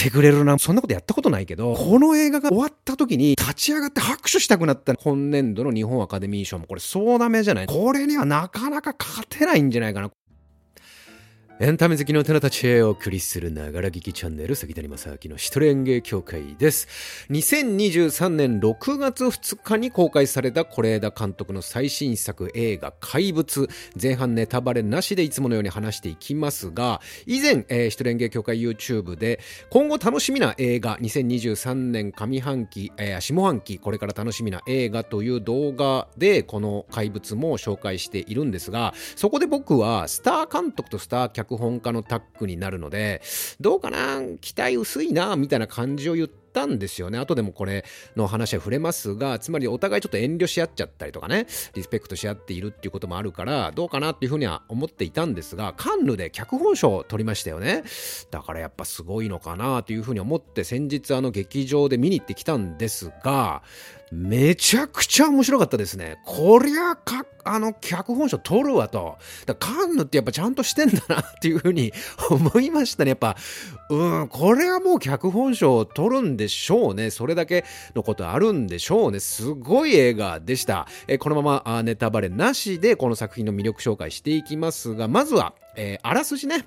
ってくれるな。そんなことやったことないけど、この映画が終わった時に立ち上がって拍手したくなった今年度の日本アカデミー賞もこれ総ダメじゃないこれにはなかなか勝てないんじゃないかな。エンタメ好きの大人たちへお送りするながら聞きチャンネル、関谷正明の一人演芸協会です。2023年6月2日に公開された是枝監督の最新作映画怪物。前半ネタバレなしでいつものように話していきますが、以前、えー、一人演芸協会 YouTube で今後楽しみな映画、2023年上半期、えー、下半期、これから楽しみな映画という動画でこの怪物も紹介しているんですが、そこで僕はスター監督とスター脚脚本家のタッグになるので、どうかな期待薄いなみたいな感じを言ったんですよね。後でもこれの話は触れますが、つまりお互いちょっと遠慮し合っちゃったりとかね、リスペクトし合っているっていうこともあるから、どうかなっていうふうには思っていたんですが、カンヌで脚本賞を取りましたよね。だからやっぱすごいのかなというふうに思って先日あの劇場で見に行ってきたんですが、めちゃくちゃ面白かったですね。こりゃか、あの、脚本賞取るわと。だカンヌってやっぱちゃんとしてんだなっていうふうに思いましたね。やっぱ、うん、これはもう脚本賞を取るんでしょうね。それだけのことあるんでしょうね。すごい映画でした。えこのままネタバレなしでこの作品の魅力紹介していきますが、まずは、えー、あらすじね。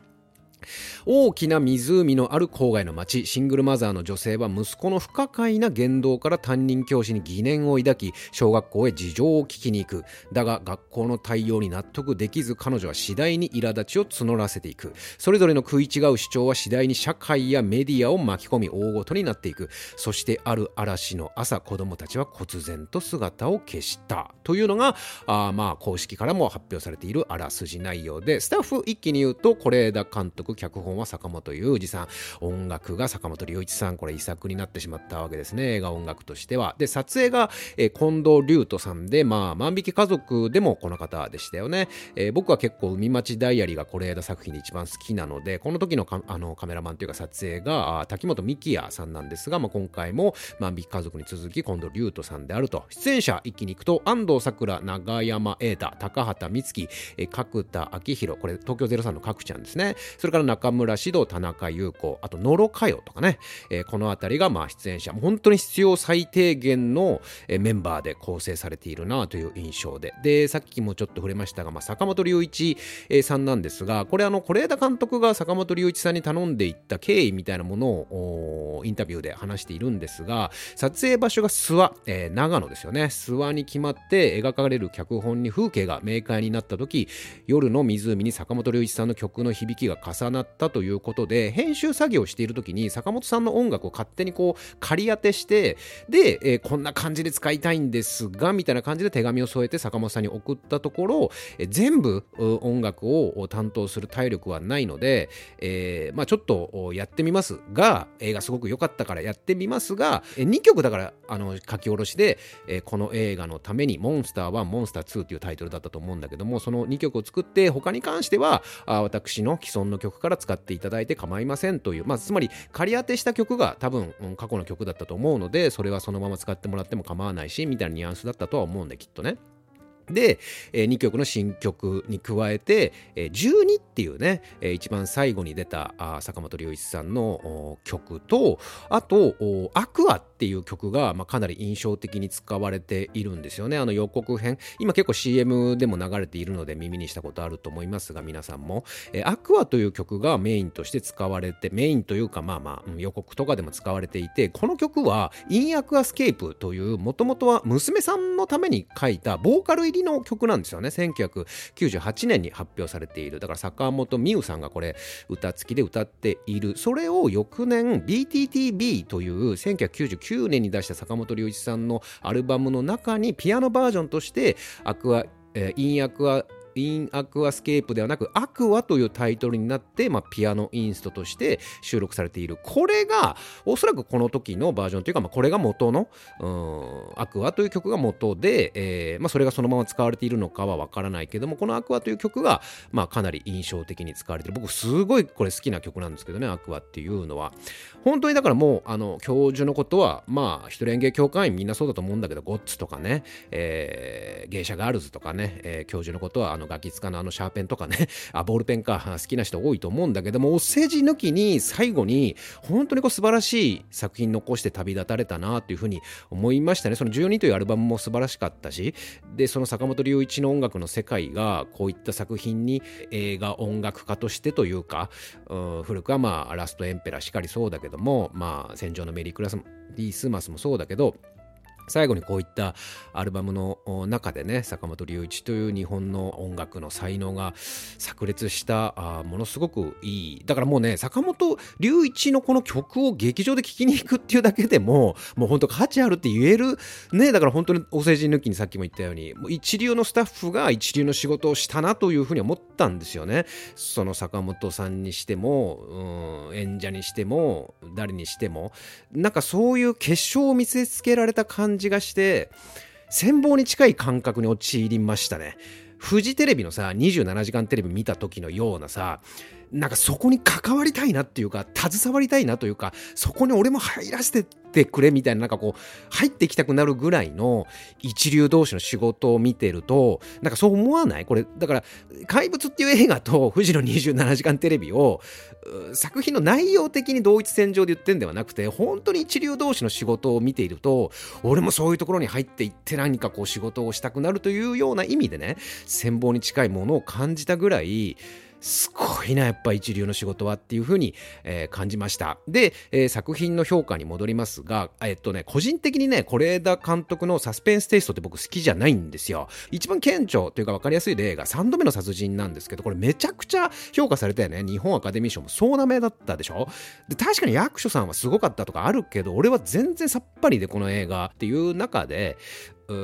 大きな湖のある郊外の町。シングルマザーの女性は息子の不可解な言動から担任教師に疑念を抱き小学校へ事情を聞きに行く。だが学校の対応に納得できず彼女は次第に苛立ちを募らせていく。それぞれの食い違う主張は次第に社会やメディアを巻き込み大ごとになっていく。そしてある嵐の朝子供たちは忽然と姿を消した。というのがあまあ公式からも発表されているあらすじ内容でスタッフ一気に言うと是枝監督脚本は坂本雄二さん。音楽が坂本龍一さん。これ遺作になってしまったわけですね。映画音楽としては。で撮影が、えー、近藤龍斗さんでまあ万引き家族でもこの方でしたよね、えー、僕は結構海町ダイアリーが是枝作品で一番好きなのでこの時のあのカメラマンというか撮影が滝本幹也さんなんですが、まあ、今回も万引き家族に続き近藤龍斗さんであると。出演者一気に行くと安藤サクラ長山瑛太高畑充希、え、角田昭弘これ東京03の角ちゃんですね。それから中村獅童、田中優子、あと野呂佳代とかね、えー、この辺りがまあ出演者、本当に必要最低限の、メンバーで構成されているなという印象で、で、さっきもちょっと触れましたが、まあ、坂本龍一、さんなんですが、これあの、是枝監督が坂本龍一さんに頼んでいった経緯みたいなものをインタビューで話しているんですが、撮影場所が諏訪、えー、長野ですよね。諏訪に決まって描かれる脚本に風景が明快になった時、夜の湖に坂本龍一さんの曲の響きが重ったということで編集作業をしている時に坂本さんの音楽を勝手にこう仮当てしてで、えー、こんな感じで使いたいんですがみたいな感じで手紙を添えて坂本さんに送ったところ、えー、全部音楽を担当する体力はないので、えー、まあ、ちょっとやってみますが映画すごく良かったからやってみますが、え2曲だからあの書き下ろしで、えこの映画のために「モンスター1」「モンスター2」というタイトルだったと思うんだけどもその2曲を作って他に関してはあ私の既存の曲から使っていただいて構いませんという、まあ、つまり仮当てした曲が多分、過去の曲だったと思うのでそれはそのまま使ってもらっても構わないしみたいなニュアンスだったとは思うんできっとね。で、え、2曲の新曲に加えて、え、12っていうね、え、一番最後に出た坂本龍一さんの曲とあと「アクア」っていう曲が、ま、かなり印象的に使われているんですよね。あの予告編。今結構 CM でも流れているので耳にしたことあると思いますが皆さんも「え、アクア」という曲がメインとして使われてメインというかまあまあ、予告とかでも使われていてこの曲は「 in aquascape」というもともとは娘さんのために書いたボーカル入りの曲なんですよね。1998年に発表されている。だから坂本美雨さんがこれ歌付きで歌っている。それを翌年 BTTB という1999年に出した坂本龍一さんのアルバムの中にピアノバージョンとしてアクアえ in aqua in aquascape ではなく、アクアというタイトルになって、まあ、ピアノインストとして収録されている。これが、おそらくこの時のバージョンというか、まあ、これが元の、うん、アクアという曲が元で、えー、まあ、それがそのまま使われているのかはわからないけども、このアクアという曲が、まあ、かなり印象的に使われている。僕、すごいこれ好きな曲なんですけどね、アクアっていうのは。本当にだからもう、あの、教授のことは、まあ、一人演芸協会員みんなそうだと思うんだけど、ゴッツとかね、えー、芸者ガールズとかね、えー、教授のことは、あの、のガキ使のあのシャーペンとかね、あ、ボールペンか、好きな人多いと思うんだけども、お世辞抜きに最後に、本当にこう素晴らしい作品残して旅立たれたなっていうふうに思いましたね。その12というアルバムも素晴らしかったし、で、その坂本龍一の音楽の世界が、こういった作品に映画音楽家としてというか、うん、古くはまあ、ラストエンペラーしかりそうだけども、まあ、戦場のメリークラスリースマスもそうだけど、最後にこういったアルバムの中でね坂本龍一という日本の音楽の才能が炸裂したあものすごくいい。だからもうね坂本龍一のこの曲を劇場で聴きに行くっていうだけでももう本当価値あるって言える。ねだから本当にお世辞抜きにさっきも言ったようにもう一流のスタッフが一流の仕事をしたなというふうに思ったんですよね。その坂本さんにしても、演者にしても誰にしても。なんかそういう結晶を見せつけられた感感じがして羨望に近い感覚に陥りましたね。フジテレビのさ27時間テレビ見た時のようなさなんかそこに関わりたいなっていうか携わりたいなというかそこに俺も入らせてってくれみたいななんかこう入ってきたくなるぐらいの一流同士の仕事を見てるとなんかそう思わない？これだから「怪物」っていう映画と富士の27時間テレビを作品の内容的に同一線上で言ってんではなくて本当に一流同士の仕事を見ていると俺もそういうところに入っていって何かこう仕事をしたくなるというような意味でね羨望に近いものを感じたぐらいすごいな、やっぱ一流の仕事はっていうふうに、えー、感じました。で、えー、作品の評価に戻りますが、えっとね、個人的にね、是枝監督のサスペンステイストって僕好きじゃないんですよ。一番顕著というか分かりやすい例が3度目の殺人なんですけど、これめちゃくちゃ評価されたよね。日本アカデミー賞も総なめだったでしょ？で、確かに役所さんはすごかったとかあるけど、俺は全然さっぱりでこの映画っていう中で、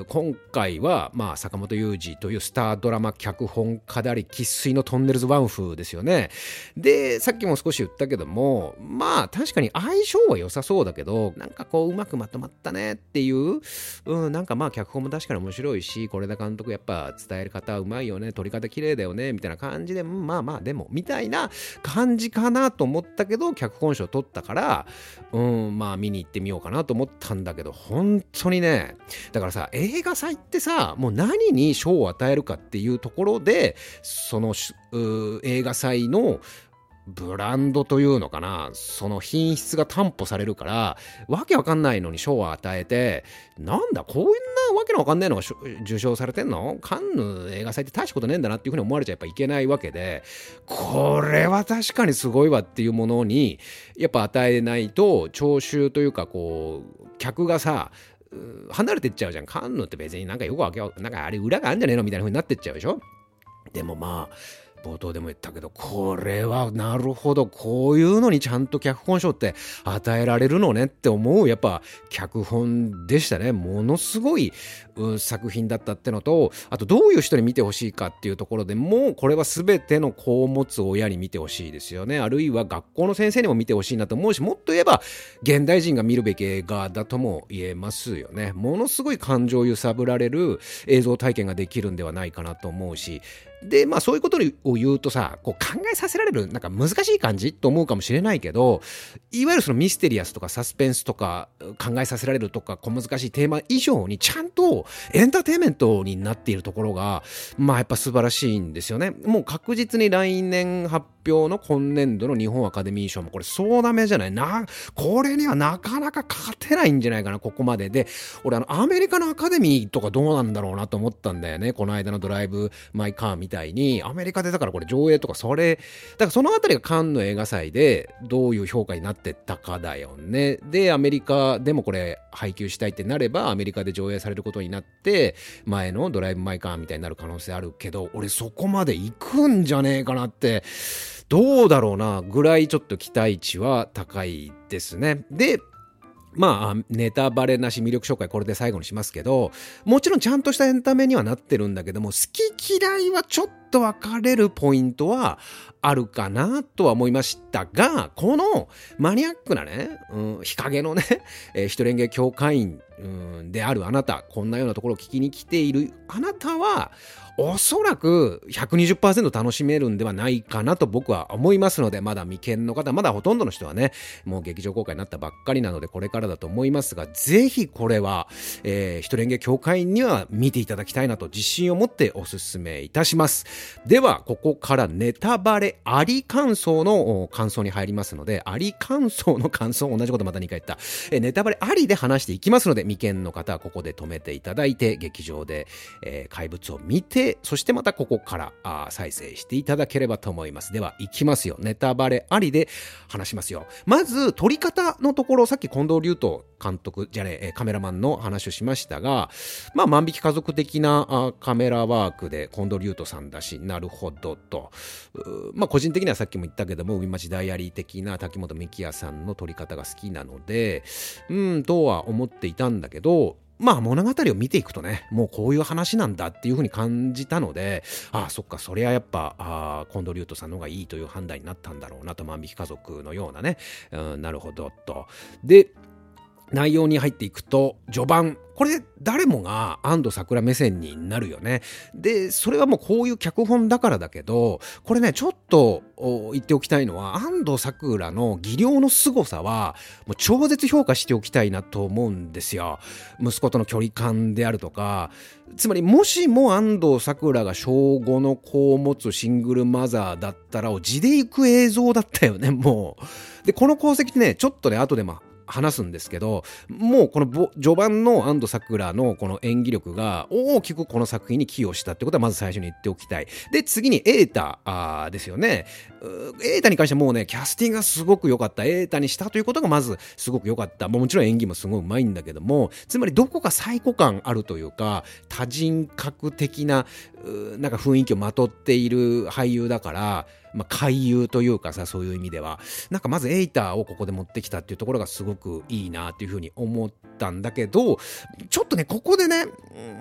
今回は、まあ、坂本雄二というスタードラマ脚本家であり生粋のトンネルズワン風ですよね。でさっきも少し言ったけどもまあ確かに相性は良さそうだけどなんかこううまくまとまったねっていう、うん、なんかまあ脚本も確かに面白いし是枝監督やっぱ伝える方うまいよね撮り方綺麗だよねみたいな感じでまあまあでもみたいな感じかなと思ったけど脚本賞取ったからうんまあ見に行ってみようかなと思ったんだけど本当にねだからさ映画祭ってさもう何に賞を与えるかっていうところでその映画祭のブランドというのかなその品質が担保されるからわけわかんないのに賞を与えてなんだこんなわけのわかんないのが受賞されてんの？カンヌ映画祭って大したことねえんだなっていうふうに思われちゃやっぱいけないわけでこれは確かにすごいわっていうものにやっぱ与えないと聴衆というかこう客がさ離れてっちゃうじゃん。カンヌって別になんかよくわけなんかあれ裏があるんじゃねえのみたいな風になってっちゃうでしょ？でもまあ、冒頭でも言ったけど、これはなるほど、こういうのにちゃんと脚本賞って与えられるのねって思う、やっぱ脚本でしたね。ものすごい、作品だったってのと、あとどういう人に見てほしいかっていうところでもうこれは全ての子を持つ親に見てほしいですよね。あるいは学校の先生にも見てほしいなと思うし、もっと言えば現代人が見るべき映画だとも言えますよね。ものすごい感情揺さぶられる映像体験ができるんではないかなと思うし、で、まあそういうことを言うとさ、こう考えさせられる、なんか難しい感じと思うかもしれないけど、いわゆるそのミステリアスとかサスペンスとか考えさせられるとか小難しいテーマ以上にちゃんとエンターテインメントになっているところが、まあやっぱ素晴らしいんですよね。もう確実に来年発表の今年度の日本アカデミー賞もこれ総なめじゃないな、これにはなかなか勝てないんじゃないかな、ここまでで。俺あのアメリカのアカデミーとかどうなんだろうなと思ったんだよね。この間のドライブ・マイ・カーみたいに、アメリカでだからこれ上映とかそれ、だからそのあたりがカンヌ映画祭でどういう評価になってったかだよね。で、アメリカでもこれ配給したいってなれば、アメリカで上映されることになって、前のドライブ・マイ・カーみたいになる可能性あるけど、俺そこまで行くんじゃねえかなって、どうだろうな、ぐらいちょっと期待値は高いですね。で、まあ、ネタバレなし魅力紹介これで最後にしますけど、もちろんちゃんとしたエンタメにはなってるんだけども、好き嫌いはちょっと分かれるポイントはあるかなとは思いましたが、このマニアックなね、うん、日陰のね、えー、一連芸協会員、うん、であるあなた、こんなようなところを聞きに来ているあなたは、おそらく120%楽しめるんではないかなと僕は思いますので、まだ未見の方、まだほとんどの人はね、もう劇場公開になったばっかりなので、これからだと思いますが、ぜひこれは、えー、一連芸協会には見ていただきたいなと自信を持ってお勧めいたします。では、ここからネタバレあり感想の感想に入りますので、あり感想の感想、同じことまた2回言った。えー、ネタバレありで話していきますので、未見の方はここで止めていただいて、劇場で、えー、怪物を見て、そしてまたここからあ再生していただければと思います。では、いきますよ。ネタバレありで話しますよ。まず、撮り方のところ、さっき近藤隆斗監督、じゃね、カメラマンの話をしましたが、まあ、万引き家族的なあカメラワークで近藤隆斗さんだし、なるほどと。まあ、個人的にはさっきも言ったけども、海町ダイアリー的な滝本幹也さんの撮り方が好きなので、うん、とは思っていたんだけど、まあ物語を見ていくとね、もうこういう話なんだっていうふうに感じたので、ああ、そっか、そりゃやっぱ、あ近藤竜斗さんの方がいいという判断になったんだろうなと、万引き家族のようなね、うん、なるほど、と。で、内容に入っていくと、序盤、これ誰もが安藤桜目線になるよね。で、それはもうこういう脚本だからだけど、これね、ちょっと言っておきたいのは、安藤桜の技量の凄さは、もう超絶評価しておきたいなと思うんですよ。息子との距離感であるとか、つまりもしも安藤桜が小5の子を持つシングルマザーだったらを、地で行く映像だったよね、もう。で、この功績ってね、ちょっとね、後でまあ、話すんですけどもうこの序盤の安藤サクラのこの演技力が大きくこの作品に寄与したってことはまず最初に言っておきたい。で次に瑛太ですよね。瑛太に関してはもうねキャスティングがすごく良かった。瑛太にしたということがまずすごく良かった。もちろん演技もすごいうまいんだけどもつまりどこか最古感あるというか多人格的ななんか雰囲気をまとっている俳優だからまあ、回遊というかさ、そういう意味では。なんかまずエイターをここで持ってきたっていうところがすごくいいなっていうふうに思ったんだけど、ちょっとね、ここでね、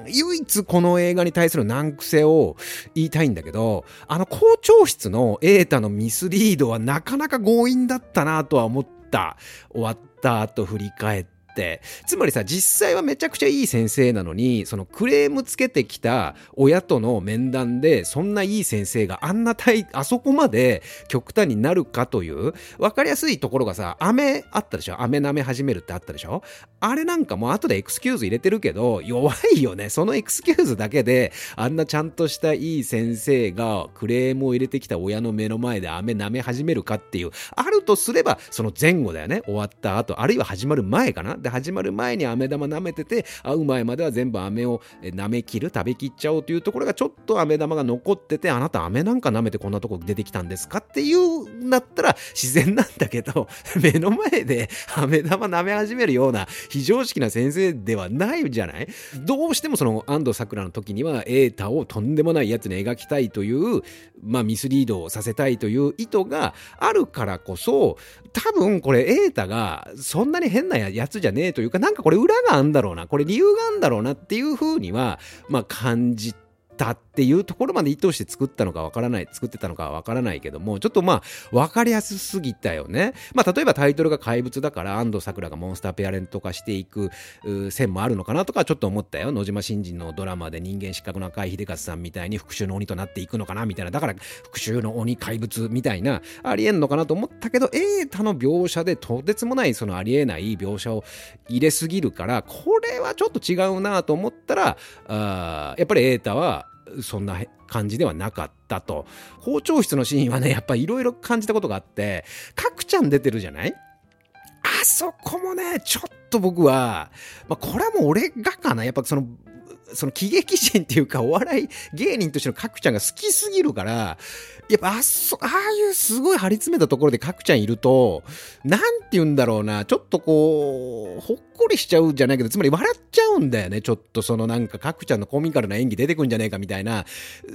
唯一この映画に対する難癖を言いたいんだけど、あの校長室のエータのミスリードはなかなか強引だったなとは思った。終わった後振り返って。って。つまりさ実際はめちゃくちゃいい先生なのにそのクレームつけてきた親との面談でそんないい先生があんなたいあそこまで極端になるかという分かりやすいところがさ飴あったでしょ？飴舐め始めるってあったでしょ？あれなんかもう後でエクスキューズ入れてるけど弱いよね。そのエクスキューズだけであんなちゃんとしたいい先生がクレームを入れてきた親の目の前で飴舐め始めるかっていう。あるとすればその前後だよね。終わった後。あるいは始まる前かな？で始まる前に飴玉舐めてて会う前までは全部飴を舐め切る食べきっちゃおうというところがちょっと飴玉が残っててあなた飴なんか舐めてこんなとこ出てきたんですかっていうんだったら自然なんだけど 目の前で飴玉舐め始めるような非常識な先生ではないじゃない？どうしてもその安藤サクラの時には瑛太をとんでもないやつに描きたいというまあミスリードをさせたいという意図があるからこそ多分これ瑛太がそんなに変なやつじゃねえというかなんかこれ裏があんだろうなこれ理由があんだろうなっていうふうにはまあ感じてたっていうところまで意図して作ったのかわからない、作ってたのかわからないけども、ちょっとまあ、わかりやすすぎたよね。まあ、例えばタイトルが怪物だから安藤サクラがモンスターペアレント化していく線もあるのかなとかちょっと思ったよ。野島真人のドラマで人間失格な海秀勝さんみたいに復讐の鬼となっていくのかなみたいな。だから復讐の鬼怪物みたいな、ありえんのかなと思ったけど、瑛太の描写でとてつもないそのありえない描写を入れすぎるから、これはちょっと違うなと思ったら、あやっぱり瑛太はそんな感じではなかったと。校長室のシーンはね、やっぱいろいろ感じたことがあって、かくちゃん出てるじゃない？あそこもね、ちょっと僕は、まあ、これはもう俺がかな？やっぱその、その喜劇人っていうかお笑い芸人としての角ちゃんが好きすぎるから、やっぱあそ、ああいうすごい張り詰めたところで角ちゃんいると、なんて言うんだろうな、ちょっとこう、ほっこりしちゃうじゃないけど、つまり笑っちゃうんだよね、ちょっとそのなんか角ちゃんのコミカルな演技出てくんじゃねえかみたいな、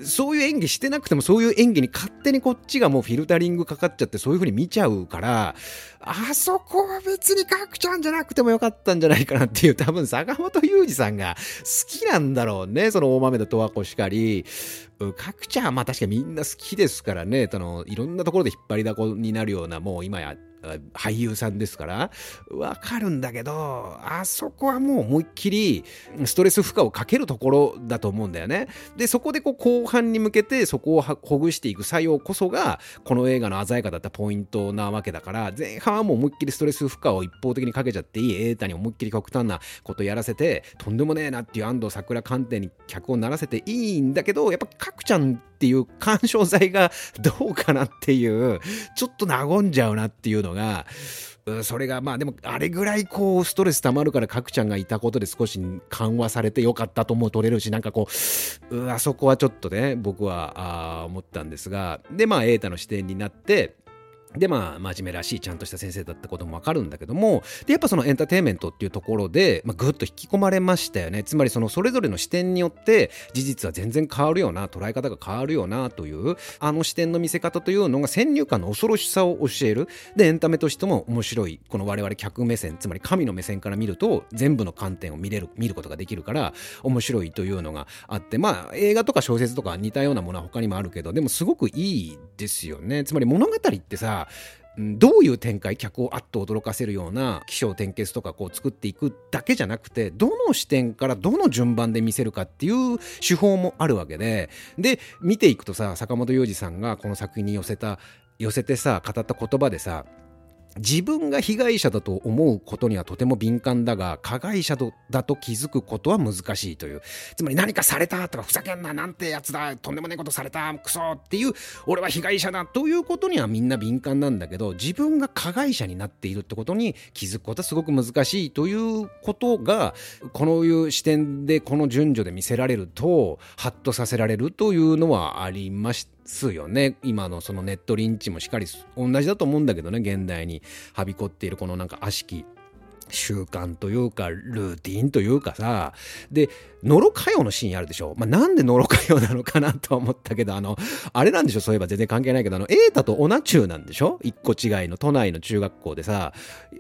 そういう演技してなくてもそういう演技に勝手にこっちがもうフィルタリングかかっちゃってそういう風に見ちゃうから、あそこは別に角ちゃんじゃなくてもよかったんじゃないかなっていう、多分坂本雄二さんが好きなんだろうね。その大豆田十和子しかり。角ちゃんまあ確かにみんな好きですからね。そのいろんなところで引っ張りだこになるような、もう今や俳優さんですから、わかるんだけど、あそこはもう思いっきりストレス負荷をかけるところだと思うんだよね。で、そこでこう後半に向けてそこをほぐしていく作用こそが、この映画の鮮やかだったポイントなわけだから、前半はもう思いっきりストレス負荷を一方的にかけちゃっていい、瑛太に思いっきり極端なことやらせて、とんでもねえなっていう安藤桜観点に脚本ならせていいんだけど、やっぱちゃんっていう干渉剤がどうかなっていう、ちょっと和んじゃうなっていうのが、それがまあでもあれぐらいこうストレス溜まるから角ちゃんがいたことで少し緩和されてよかったとも取れるしなんかこうあそこはちょっとね僕はあ思ったんですがでまあ瑛太の視点になってでまあ真面目らしいちゃんとした先生だったこともわかるんだけどもでやっぱそのエンターテインメントっていうところで、まあ、ぐっと引き込まれましたよね。つまりそのそれぞれの視点によって事実は全然変わるよな捉え方が変わるよなというあの視点の見せ方というのが先入観の恐ろしさを教える。でエンタメとしても面白いこの我々客目線つまり神の目線から見ると全部の観点を見れる見ることができるから面白いというのがあってまあ映画とか小説とか似たようなものは他にもあるけどでもすごくいいですよね。つまり物語ってさどういう展開客をあっと驚かせるような起承転結とかこう作っていくだけじゃなくてどの視点からどの順番で見せるかっていう手法もあるわけでで見ていくとさ坂本龍二さんがこの作品に寄せた寄せてさ語った言葉でさ自分が被害者だと思うことにはとても敏感だが加害者だと気づくことは難しいという。つまり何かされたとかふざけんななんてやつだとんでもないことされたクソっていう俺は被害者だということにはみんな敏感なんだけど自分が加害者になっているってことに気づくことはすごく難しいということがこのいう視点でこの順序で見せられるとハッとさせられるというのはありました。すよね。今のそのネットリンチもしっかり同じだと思うんだけどね。現代にはびこっているこのなんか悪しき習慣というかルーティンというかさ。でノロ歌謡のシーンあるでしょ？まあ、なんでノロ歌謡なのかなとは思ったけど、あの、あれなんでしょ？そういえば全然関係ないけど、あの、エータとオナチューなんでしょ？一個違いの都内の中学校でさ、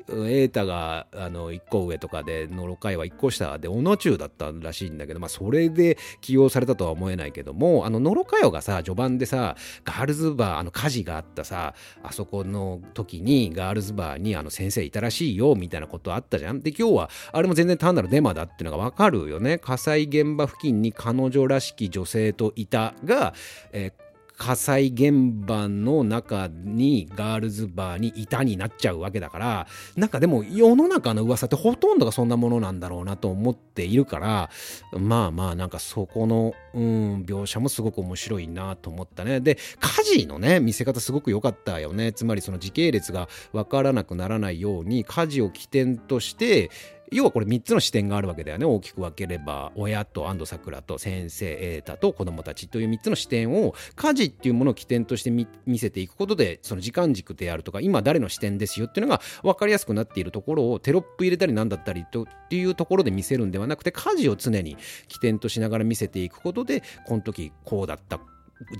エータが、あの、一個上とかで、ノロ歌謡は一個下で、オナチューだったらしいんだけど、まあ、それで起用されたとは思えないけども、あの、ノロ歌謡がさ、序盤でさ、ガールズバー、あの、火事があったさ、あそこの時に、ガールズバーに、あの、先生いたらしいよ、みたいなことあったじゃん？で、今日は、あれも全然単なるデマだっていうのがわかるよね？火災現場付近に彼女らしき女性といたが、えー火災現場の中にガールズバーにいたになっちゃうわけだからなんかでも世の中の噂ってほとんどがそんなものなんだろうなと思っているからまあまあなんかそこの、うん、描写もすごく面白いなと思ったね。で火事のね見せ方すごく良かったよね。つまりその時系列が分からなくならないように火事を起点として要はこれ3つの視点があるわけだよね。大きく分ければ親と安藤サクラと先生瑛太と子供たちという3つの視点を家事っていうものを起点として見せていくことでその時間軸であるとか今誰の視点ですよっていうのが分かりやすくなっているところをテロップ入れたりなんだったりとっていうところで見せるんではなくて家事を常に起点としながら見せていくことでこの時こうだった。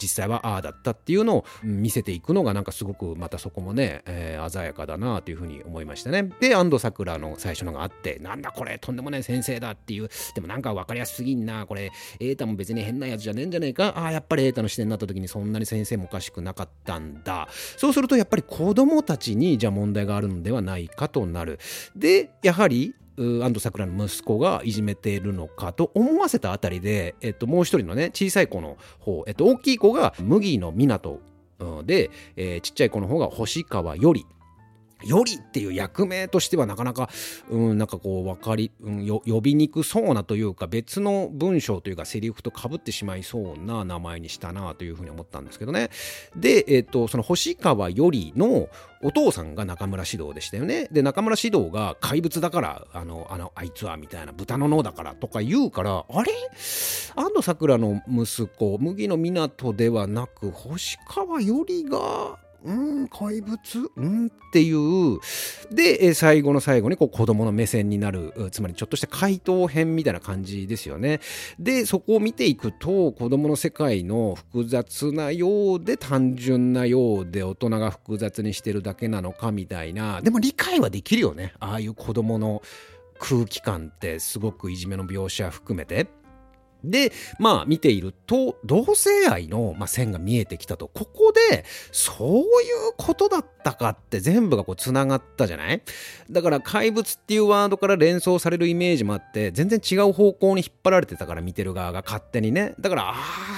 実際はああだったっていうのを見せていくのがなんかすごくまたそこもね、えー、鮮やかだなというふうに思いましたね。で安藤サクラの最初のがあってなんだこれとんでもない先生だっていうでもなんか分かりやすすぎんなこれ瑛太も別に変なやつじゃねえんじゃねえかああやっぱり瑛太の視点になった時にそんなに先生もおかしくなかったんだそうするとやっぱり子供たちにじゃあ問題があるのではないかとなる。でやはり安藤桜の息子がいじめているのかと思わせたあたりで、えっと、もう一人のね小さい子の方、えっと、大きい子が麦の湊で、えー、ちっちゃい子の方が星川よりよりっていう役名としてはなかなか、うん、なんかこう分かり、うん、呼びにくそうなというか別の文章というかセリフとかぶってしまいそうな名前にしたなというふうに思ったんですけどね。で、えっ、と、その星川よりのお父さんが中村獅童でしたよね。で、中村獅童が怪物だから、あの、あの、あいつはみたいな豚の脳だからとか言うから、あれ？安藤サクラの息子、麦の湊ではなく、星川よりがうん怪物？うんっていう。で最後の最後にこう子供の目線になるつまりちょっとした回答編みたいな感じですよね。でそこを見ていくと子供の世界の複雑なようで単純なようで大人が複雑にしてるだけなのかみたいな。でも理解はできるよね。ああいう子供の空気感ってすごくいじめの描写含めて。で、まあ見ていると、同性愛の、ま、線が見えてきたと。ここで、そういうことだったかって全部がこう繋がったじゃない？だから怪物っていうワードから連想されるイメージもあって、全然違う方向に引っ張られてたから見てる側が勝手にね。だから、あ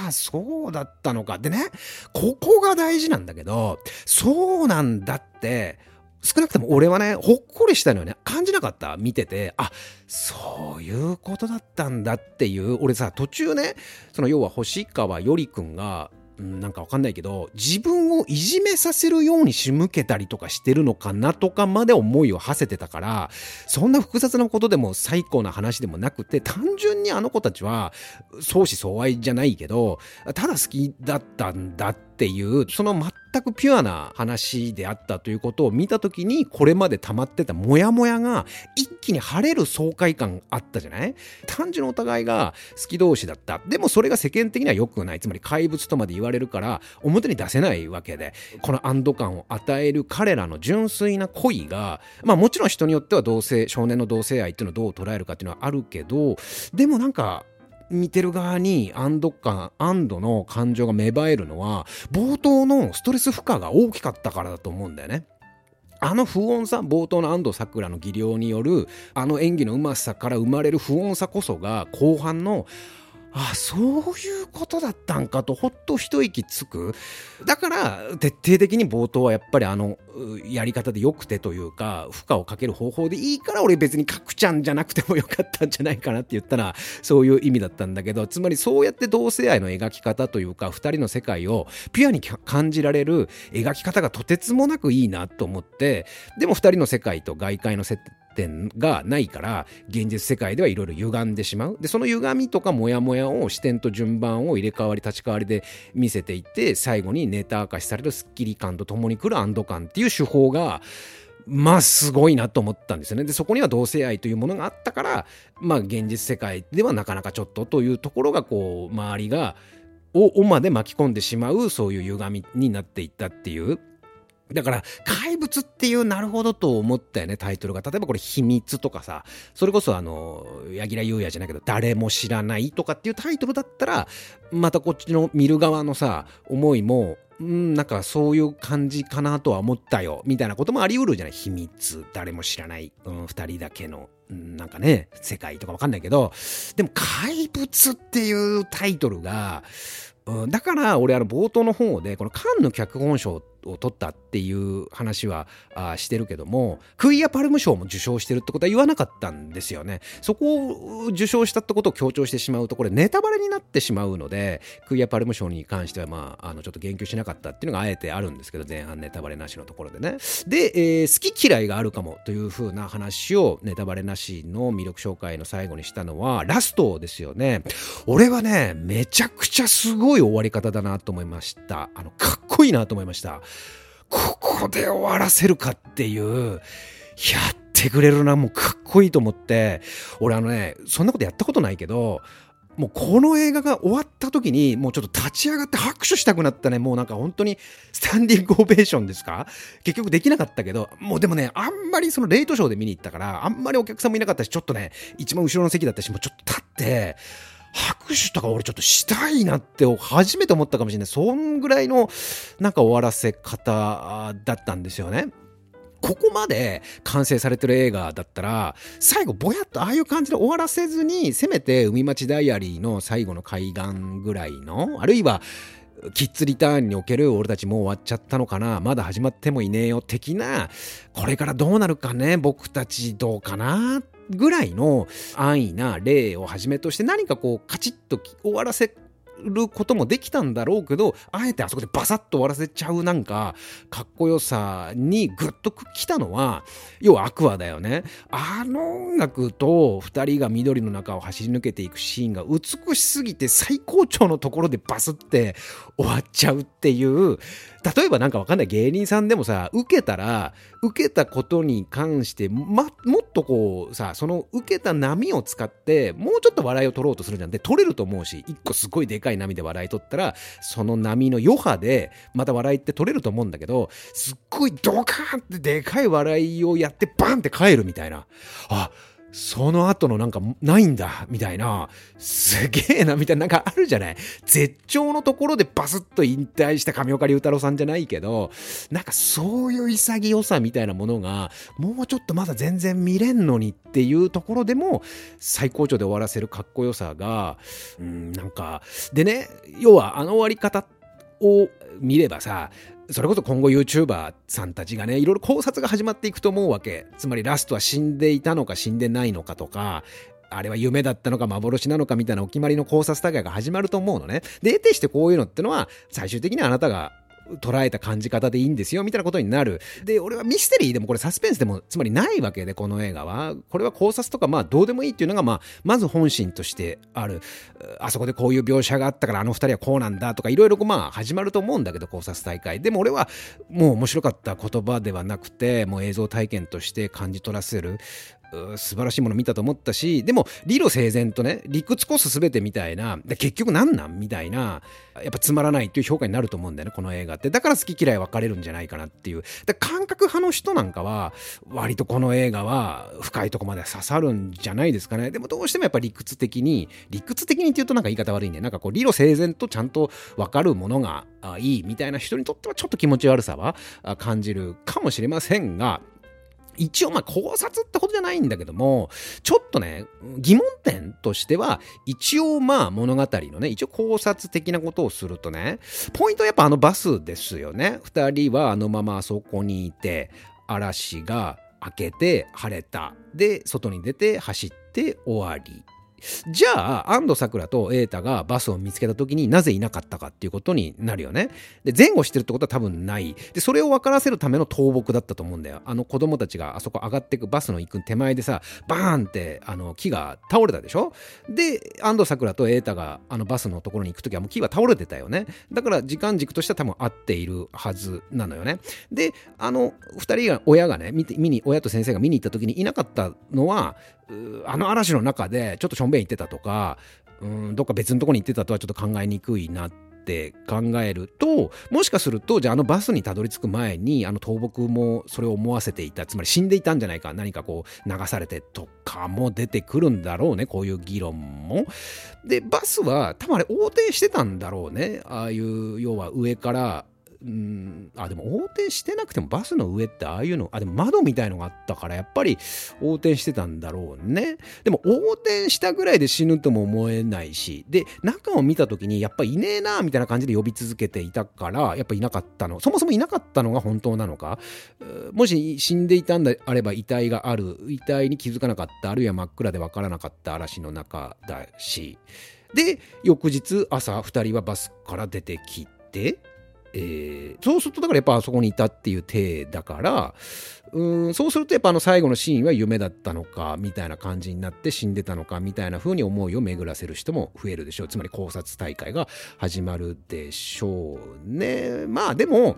あ、そうだったのか。でね、ここが大事なんだけど、そうなんだって、少なくとも俺はね、ほっこりしたのよね。感じなかった？見てて、あ、そういうことだったんだっていう、俺さ、途中ね、その要は星川よりくんが、うん、なんかわかんないけど、自分をいじめさせるように仕向けたりとかしてるのかなとかまで思いを馳せてたから、そんな複雑なことでも最高な話でもなくて、単純にあの子たちは、相思相愛じゃないけど、ただ好きだったんだっていう、その全全くピュアな話であったということを見た時に、これまで溜まってたモヤモヤが一気に晴れる爽快感あったじゃない？単純お互いが好き同士だった。でもそれが世間的には良くない。つまり怪物とまで言われるから、表に出せないわけで、この安堵感を与える彼らの純粋な恋が、まあもちろん人によっては同性、少年の同性愛っていうのをどう捉えるかっていうのはあるけど、でもなんか、見てる側に安堵感、安堵の感情が芽生えるのは、冒頭のストレス負荷が大きかったからだと思うんだよね。あの不穏さ、冒頭の安藤サクラの技量による、あの演技のうまさから生まれる不穏さこそが、後半の、あそういうことだったんかとほっと一息つく。だから徹底的に冒頭はやっぱりあのやり方でよくてというか負荷をかける方法でいいから俺別に角ちゃんじゃなくてもよかったんじゃないかなって言ったらそういう意味だったんだけどつまりそうやって同性愛の描き方というか2人の世界をピュアに感じられる描き方がとてつもなくいいなと思ってでも2人の世界と外界の設定点がないから現実世界ではいろいろ歪んでしまうでその歪みとかモヤモヤを視点と順番を入れ替わり立ち替わりで見せていって最後にネタ明かしされるスッキリ感とともに来る安堵感っていう手法がまあすごいなと思ったんですよね。で、そこには同性愛というものがあったから、まあ現実世界ではなかなかちょっとというところがこう、周りが、を、まで巻き込んでしまうそういう歪みになっていったっていう。だから、怪物っていうなるほどと思ったよね、タイトルが。例えばこれ、秘密とかさ、それこそあの、柳楽優弥じゃないけど、誰も知らないとかっていうタイトルだったら、またこっちの見る側のさ、思いも、うん、なんかそういう感じかなとは思ったよ、みたいなこともあり得るじゃない？秘密、誰も知らない、うん、二人だけの、うん、なんかね、世界とかわかんないけど、でも怪物っていうタイトルが、うん、だから俺あの冒頭の方でこのカンヌ脚本賞ってを取ったっていう話はあしてるけどもクイア・パルム賞も受賞してるってことは言わなかったんですよね。そこを受賞したってことを強調してしまうとこれネタバレになってしまうのでクイア・パルム賞に関してはまああのちょっと言及しなかったっていうのがあえてあるんですけど前半ネタバレなしのところでね。で、えー、好き嫌いがあるかもという風な話をネタバレなしの魅力紹介の最後にしたのはラストですよね。俺はねめちゃくちゃすごい終わり方だなと思いました。あのかっこいいなと思いました。ここで終わらせるかっていう、やってくれるな、もうかっこいいと思って、俺あのね、そんなことやったことないけど、もうこの映画が終わった時に、もうちょっと立ち上がって拍手したくなったね。もうなんか本当にスタンディングオベーションですか？結局できなかったけど、もうでもね、あんまりそのレイトショーで見に行ったから、あんまりお客さんもいなかったし、ちょっとね、一番後ろの席だったし、もうちょっと立って、拍手とか俺ちょっとしたいなって初めて思ったかもしれない。そんぐらいのなんか終わらせ方だったんですよね。ここまで完成されてる映画だったら、最後ぼやっとああいう感じで終わらせずに、せめて海町ダイアリーの最後の海岸ぐらいの、あるいは、キッズリターンにおける俺たちもう終わっちゃったのかな。まだ始まってもいねえよ的な、これからどうなるかね。僕たちどうかなぐらいの安易な例をはじめとして何かこうカチッと終わらせることもできたんだろうけど、あえてあそこでバサッと終わらせちゃうなんか、かっこよさにグッと来たのは、要はアクアだよね。あの音楽と2人が緑の中を走り抜けていくシーンが美しすぎて最高潮のところでバスって終わっちゃうっていう、例えばなんかわかんない芸人さんでもさ、受けたら、受けたことに関して、ま、もっとこうさ、その受けた波を使って、もうちょっと笑いを取ろうとするじゃん。で、取れると思うし、一個すごいでかい波で笑い取ったら、その波の余波で、また笑いって取れると思うんだけど、すっごいドカーンってでかい笑いをやって、バンって帰るみたいな。あ、その後のなんかないんだ、みたいな、すげえな、みたいな、なんかあるじゃない？絶頂のところでバスッと引退した上岡龍太郎さんじゃないけど、なんかそういう潔さみたいなものが、もうちょっとまだ全然見れんのにっていうところでも、最高潮で終わらせるかっこよさが、うん、なんか、でね、要はあの終わり方を見ればさ、それこそ今後 YouTuber さんたちがね、いろいろ考察が始まっていくと思うわけ。つまりラストは死んでいたのか死んでないのかとか、あれは夢だったのか幻なのかみたいなお決まりの考察大会が始まると思うのね。で、得てしてこういうのってのは、最終的にあなたが捉えた感じ方でいいんですよ、みたいなことになる。で、俺はミステリーでもこれサスペンスでも、つまりないわけで、この映画は。これは考察とか、まあどうでもいいっていうのが、まあ、まず本心としてある。あそこでこういう描写があったからあの二人はこうなんだとか、いろいろまあ始まると思うんだけど、考察大会。でも俺はもう面白かった言葉ではなくて、もう映像体験として感じ取らせる。素晴らしいもの見たと思ったし、でも理路整然とね、理屈こそ全てみたいな、で結局何なんみたいな、やっぱつまらないっていう評価になると思うんだよね、この映画って。だから好き嫌い分かれるんじゃないかなっていう。で感覚派の人なんかは、割とこの映画は深いとこまで刺さるんじゃないですかね。でもどうしてもやっぱ理屈的に、理屈的にって言うとなんか言い方悪いね。なんかこう理路整然とちゃんと分かるものがいいみたいな人にとってはちょっと気持ち悪さは感じるかもしれませんが、一応まあ考察ってことじゃないんだけども、ちょっとね、疑問点としては、一応まあ物語のね、一応考察的なことをするとね、ポイントはやっぱあのバスですよね。二人はあのままあそこにいて、嵐が明けて晴れた。で、外に出て走って終わり。じゃあ、安藤サクラと瑛太がバスを見つけた時になぜいなかったかっていうことになるよね。で、前後してるってことは多分ない。で、それを分からせるための倒木だったと思うんだよ。あの子供たちがあそこ上がっていくバスの行く手前でさ、バーンってあの木が倒れたでしょ？で、安藤サクラと瑛太があのバスのところに行く時はもう木は倒れてたよね。だから時間軸としては多分合っているはずなのよね。で、あの2人が、親がね、見て、見に、親と先生が見に行った時にいなかったのは、あの嵐の中でちょっとしょんべん行ってたとか、うん、どっか別のとこに行ってたとはちょっと考えにくいなって考えるともしかするとじゃああのバスにたどり着く前にあの倒木もそれを思わせていたつまり死んでいたんじゃないか何かこう流されてとかも出てくるんだろうねこういう議論も。でバスは多分あれ横転してたんだろうねああいう要は上からうん、あ、でも横転してなくてもバスの上ってああいうの、あ、でも窓みたいのがあったからやっぱり横転してたんだろうね。でも横転したぐらいで死ぬとも思えないし、で、中を見た時にやっぱいねえなみたいな感じで呼び続けていたから、やっぱいなかったの。そもそもいなかったのが本当なのか。もし死んでいたんであれば遺体がある、遺体に気づかなかった、あるいは真っ暗でわからなかった嵐の中だし、で、翌日朝2人はバスから出てきて、えー、そうするとだからやっぱあそこにいたっていう体だからうんそうするとやっぱあの最後のシーンは夢だったのかみたいな感じになって死んでたのかみたいな風に思いを巡らせる人も増えるでしょう。つまり考察大会が始まるでしょうね。まあでも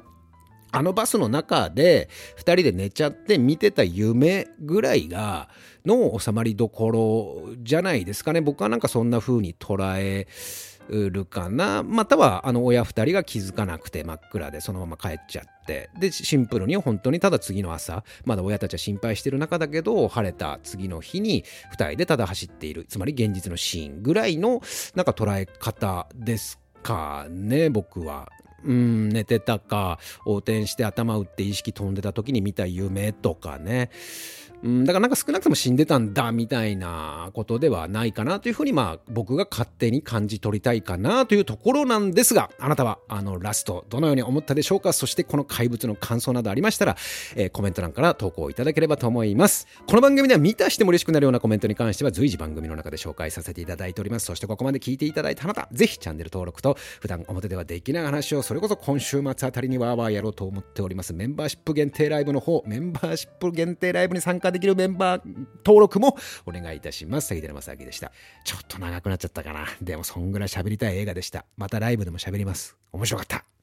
あのバスの中で2人で寝ちゃって見てた夢ぐらいがの収まりどころじゃないですかね。僕はなんかそんな風に捉えるかな。またはあの親2人が気づかなくて真っ暗でそのまま帰っちゃって。でシンプルに本当にただ次の朝まだ親たちは心配してる中だけど晴れた次の日に2人でただ走っているつまり現実のシーンぐらいのなんか捉え方ですかね僕は。うん、寝てたか横転して頭打って意識飛んでた時に見た夢とかね。うん、だからなんか少なくとも死んでたんだみたいなことではないかなというふうにまあ僕が勝手に感じ取りたいかなというところなんですがあなたはあのラストどのように思ったでしょうか？そしてこの怪物の感想などありましたら、えー、コメント欄から投稿いただければと思います。この番組では見たしても嬉しくなるようなコメントに関しては随時番組の中で紹介させていただいております。そしてここまで聞いていただいたあなたぜひチャンネル登録と普段表ではできない話をそれこそ今週末あたりにわーわーやろうと思っております。メンバーシップ限定ライブの方メンバーシップ限定ライブに参加できるメンバー登録もお願いいたします。杉寺正明でした。ちょっと長くなっちゃったかな。でもそんぐらい喋りたい映画でした。またライブでも喋ります。面白かった。